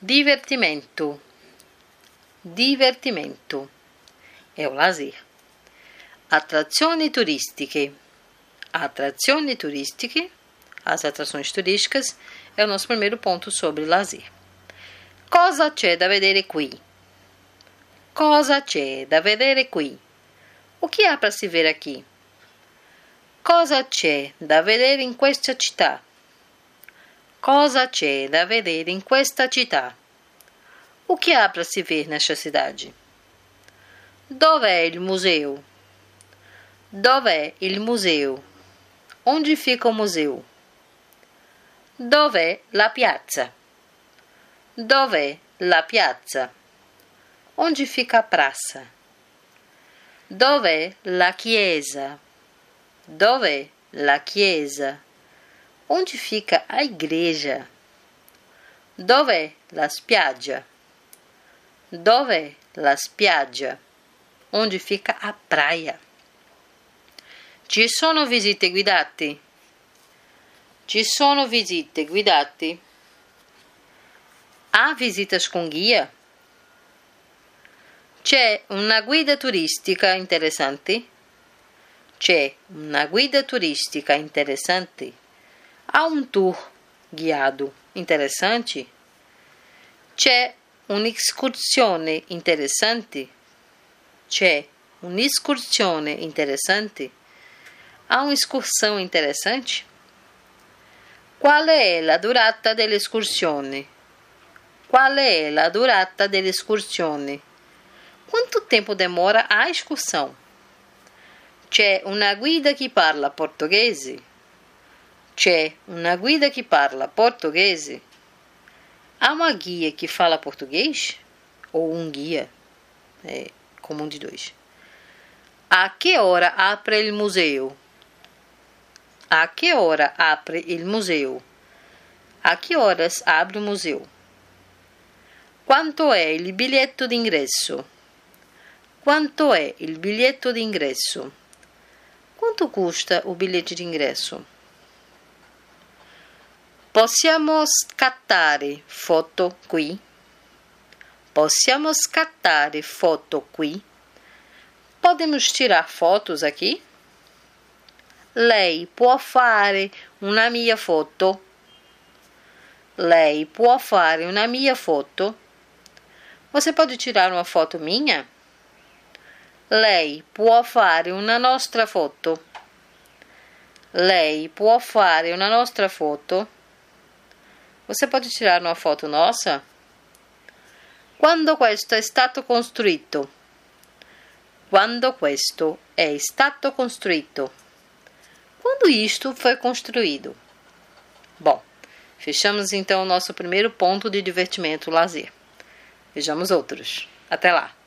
Divertimento. Divertimento è o lazer. Atrazioni turistiche. Atrazioni turistiche, as atrações turísticas, é o nosso primeiro ponto sobre lazer. Cosa c'è da vedere qui? Cosa c'è da vedere qui? O que há para se ver aqui? Cosa c'è da vedere in questa città? Cosa c'è da vedere in questa città? O que há para se ver nesta cidade? Dov'è il museu? Dov'è il museu? Onde fica o museu? Dov'è la piazza? Dov'è la piazza? Onde fica a praça? Dov'è la chiesa? Dov'è la chiesa? Onde fica a igreja? Dov'è la spiaggia? Dov'è la spiaggia? Onde fica a praia? Ci sono visite guidate? Ci sono visite guidate? Há visitas com guia? C'è una guida turistica interessante? C'è una guida turistica interessante? Há um tour guiado interessante? C'è un'escursione interessante? C'è un'escursione interessante? Há uma excursão interessante? Qual è la durata dell'escursione? Qual è la durata dell'escursione? Quanto tempo demora a excursão? C'è una guida che parla portoghese? C'è una guida che parla portoghese? Há uma guia que fala português? Ou um guia? É comum de dois. A que hora apre il museu? A que hora apre il museu? A que horas abre o museu? Quanto è il biglietto d'ingresso? Quanto è il biglietto d'ingresso? Quanto custa o bilhete de ingresso? Possiamo scattare foto qui? Possiamo scattare foto qui? Podemos tirar fotos aqui? Lei può fare una mia foto? Lei può fare una mia foto? Você pode tirar uma foto minha? Lei può fare una nostra foto? Lei può fare una nostra foto? Você pode tirar uma foto nossa? Quando questo è stato costruito? Quando questo è stato costruito? Quando isto foi construído? Bom, fechamos então o nosso primeiro ponto de divertimento lazer. Vejamos outros. Até lá!